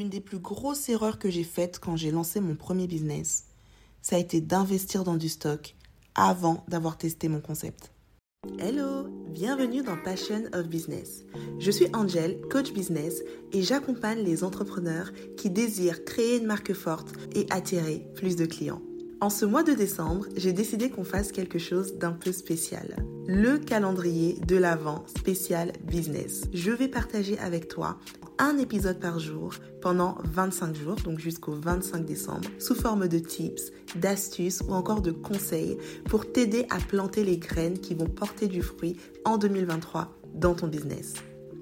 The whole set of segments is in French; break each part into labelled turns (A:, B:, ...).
A: l'une des plus grosses erreurs que j'ai faites quand j'ai lancé mon premier business, ça a été d'investir dans du stock avant d'avoir testé mon concept. Hello, bienvenue dans Passion of Business. Je suis Angel, coach business, et j'accompagne les entrepreneurs qui désirent créer une marque forte et attirer plus de clients. En ce mois de décembre, j'ai décidé qu'on fasse quelque chose d'un peu spécial. Le calendrier de l'Avent spécial business. Je vais partager avec toi un épisode par jour pendant 25 jours, donc jusqu'au 25 décembre, sous forme de tips, d'astuces ou encore de conseils pour t'aider à planter les graines qui vont porter du fruit en 2023 dans ton business.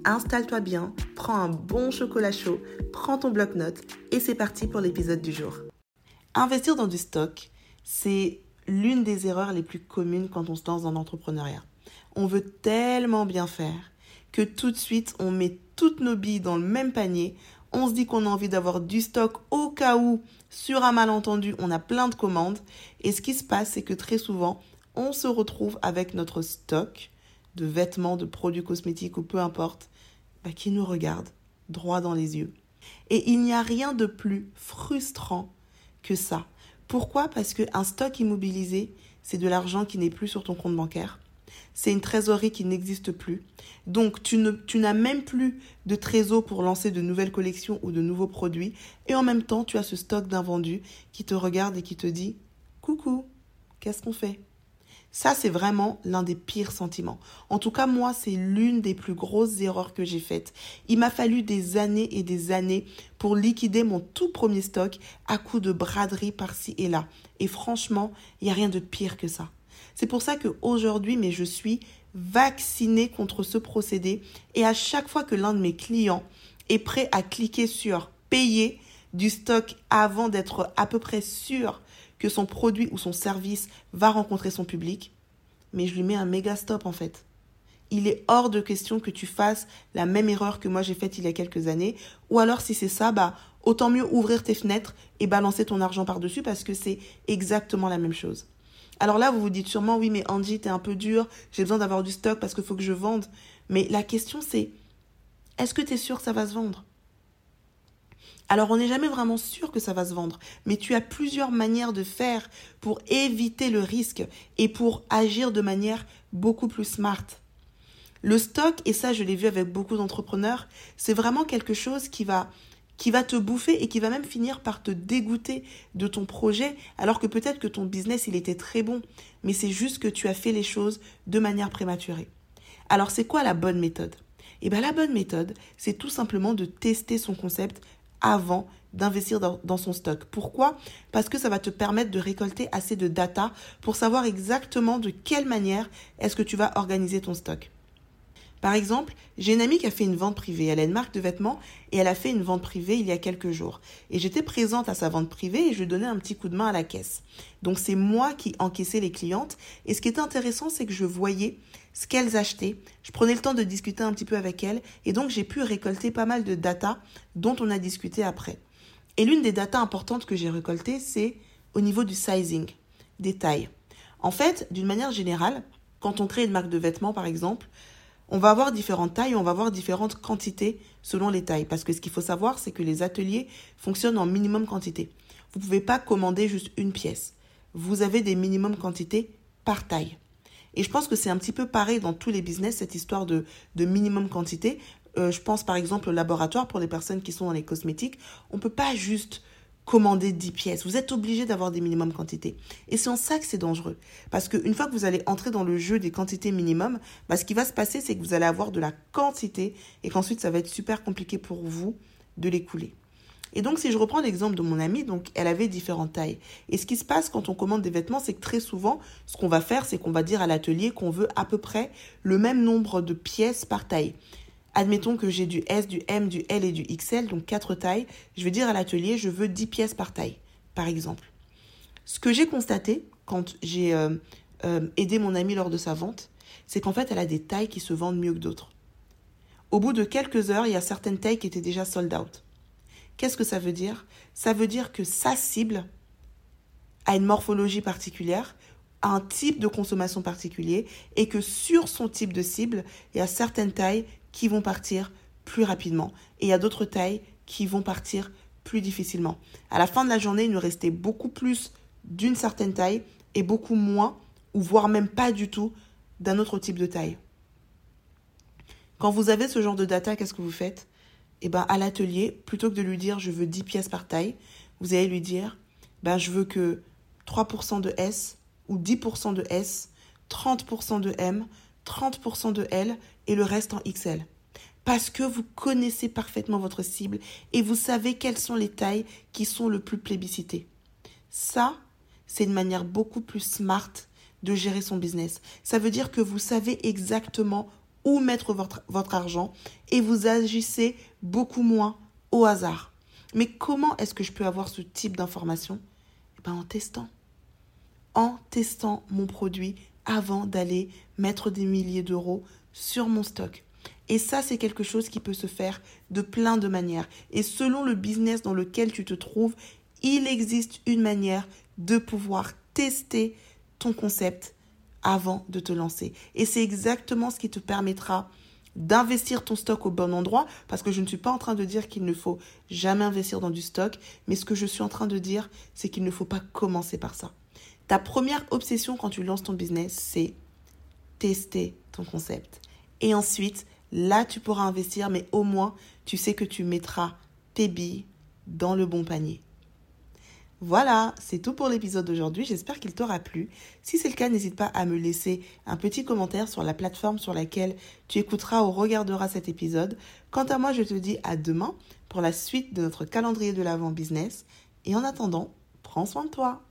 A: Installe-toi bien, prends un bon chocolat chaud, prends ton bloc-notes et c'est parti pour l'épisode du jour. Investir dans du stock, c'est l'une des erreurs les plus communes quand on se lance dans l'entrepreneuriat. On veut tellement bien faire que tout de suite on met toutes nos billes dans le même panier. On se dit qu'on a envie d'avoir du stock au cas où, sur un malentendu, on a plein de commandes. Et ce qui se passe, c'est que très souvent, on se retrouve avec notre stock de vêtements, de produits cosmétiques ou peu importe, bah, qui nous regarde droit dans les yeux. Et il n'y a rien de plus frustrant que ça. Pourquoi? Parce qu'un stock immobilisé, c'est de l'argent qui n'est plus sur ton compte bancaire. C'est une trésorerie qui n'existe plus. Donc tu, tu n'as même plus de trésor pour lancer de nouvelles collections ou de nouveaux produits. Et en même temps, tu as ce stock d'invendus qui te regarde et qui te dit Coucou, qu'est-ce qu'on fait? Ça, c'est vraiment l'un des pires sentiments. En tout cas, moi, c'est l'une des plus grosses erreurs que j'ai faites. Il m'a fallu des années et des années pour liquider mon tout premier stock à coups de braderie par-ci et là. Et franchement, il n'y a rien de pire que ça. C'est pour ça qu'aujourd'hui, mais je suis vaccinée contre ce procédé. Et à chaque fois que l'un de mes clients est prêt à cliquer sur payer du stock avant d'être à peu près sûr que son produit ou son service va rencontrer son public, mais je lui mets un méga stop en fait. Il est hors de question que tu fasses la même erreur que moi j'ai faite il y a quelques années, ou alors si c'est ça, bah autant mieux ouvrir tes fenêtres et balancer ton argent par-dessus parce que c'est exactement la même chose. Alors là, vous vous dites sûrement, oui, mais Angie, t'es un peu dur, j'ai besoin d'avoir du stock parce qu'il faut que je vende. Mais la question c'est, est-ce que tu es sûr que ça va se vendre? Alors on n'est jamais vraiment sûr que ça va se vendre, mais tu as plusieurs manières de faire pour éviter le risque et pour agir de manière beaucoup plus smart. Le stock, et ça je l'ai vu avec beaucoup d'entrepreneurs, c'est vraiment quelque chose qui va qui va te bouffer et qui va même finir par te dégoûter de ton projet, alors que peut-être que ton business, il était très bon, mais c'est juste que tu as fait les choses de manière prématurée. Alors c'est quoi la bonne méthode? Eh bien la bonne méthode, c'est tout simplement de tester son concept avant d'investir dans, son stock. Pourquoi? Parce que ça va te permettre de récolter assez de data pour savoir exactement de quelle manière est-ce que tu vas organiser ton stock. Par exemple, j'ai une amie qui a fait une vente privée. Elle a une marque de vêtements et elle a fait une vente privée il y a quelques jours. Et j'étais présente à sa vente privée et je donnais un petit coup de main à la caisse. Donc c'est moi qui encaissais les clientes. Et ce qui est intéressant, c'est que je voyais ce qu'elles achetaient. Je prenais le temps de discuter un petit peu avec elles. Et donc j'ai pu récolter pas mal de data dont on a discuté après. Et l'une des datas importantes que j'ai récoltées, c'est au niveau du sizing, des tailles. En fait, d'une manière générale, quand on crée une marque de vêtements, par exemple, on va avoir différentes tailles, on va avoir différentes quantités selon les tailles. Parce que ce qu'il faut savoir, c'est que les ateliers fonctionnent en minimum quantité. Vous ne pouvez pas commander juste une pièce. Vous avez des minimum quantités par taille. Et je pense que c'est un petit peu pareil dans tous les business, cette histoire de, minimum quantité. Euh, je pense par exemple au laboratoire pour les personnes qui sont dans les cosmétiques. On ne peut pas juste commander 10 pièces. Vous êtes obligé d'avoir des minimums quantités. Et c'est en ça que c'est dangereux. Parce qu'une fois que vous allez entrer dans le jeu des quantités minimum, bah, ce qui va se passer, c'est que vous allez avoir de la quantité et qu'ensuite, ça va être super compliqué pour vous de l'écouler. Et donc, si je reprends l'exemple de mon amie, donc elle avait différentes tailles. Et ce qui se passe quand on commande des vêtements, c'est que très souvent, ce qu'on va faire, c'est qu'on va dire à l'atelier qu'on veut à peu près le même nombre de pièces par taille. Admettons que j'ai du S, du M, du L et du XL, donc quatre tailles. Je vais dire à l'atelier, je veux 10 pièces par taille, par exemple. Ce que j'ai constaté quand j'ai euh, euh, aidé mon amie lors de sa vente, c'est qu'en fait, elle a des tailles qui se vendent mieux que d'autres. Au bout de quelques heures, il y a certaines tailles qui étaient déjà sold out. Qu'est-ce que ça veut dire? Ça veut dire que sa cible a une morphologie particulière, un type de consommation particulier, et que sur son type de cible, il y a certaines tailles qui vont partir plus rapidement et il y a d'autres tailles qui vont partir plus difficilement. À la fin de la journée, il nous restait beaucoup plus d'une certaine taille et beaucoup moins, ou voire même pas du tout, d'un autre type de taille. Quand vous avez ce genre de data, qu'est-ce que vous faites? Eh bien, à l'atelier, plutôt que de lui dire je veux 10 pièces par taille, vous allez lui dire ben, je veux que 3% de S ou 10% de S, 30% de M, 30% de L et le reste en XL parce que vous connaissez parfaitement votre cible et vous savez quelles sont les tailles qui sont le plus plébiscitées. Ça, c'est une manière beaucoup plus smart de gérer son business. Ça veut dire que vous savez exactement où mettre votre, argent et vous agissez beaucoup moins au hasard. Mais comment est-ce que je peux avoir ce type d'information? Eh ben, En testant. En testant mon produit avant d'aller mettre des milliers d'euros sur mon stock. Et ça, c'est quelque chose qui peut se faire de plein de manières. Et selon le business dans lequel tu te trouves, il existe une manière de pouvoir tester ton concept avant de te lancer. Et c'est exactement ce qui te permettra d'investir ton stock au bon endroit, parce que je ne suis pas en train de dire qu'il ne faut jamais investir dans du stock, mais ce que je suis en train de dire, c'est qu'il ne faut pas commencer par ça. Ta première obsession quand tu lances ton business, c'est tester ton concept. Et ensuite, Là, tu pourras investir, mais au moins, tu sais que tu mettras tes billes dans le bon panier. Voilà, c'est tout pour l'épisode d'aujourd'hui. J'espère qu'il t'aura plu. Si c'est le cas, n'hésite pas à me laisser un petit commentaire sur la plateforme sur laquelle tu écouteras ou regarderas cet épisode. Quant à moi, je te dis à demain pour la suite de notre calendrier de l'avant business. Et en attendant, prends soin de toi.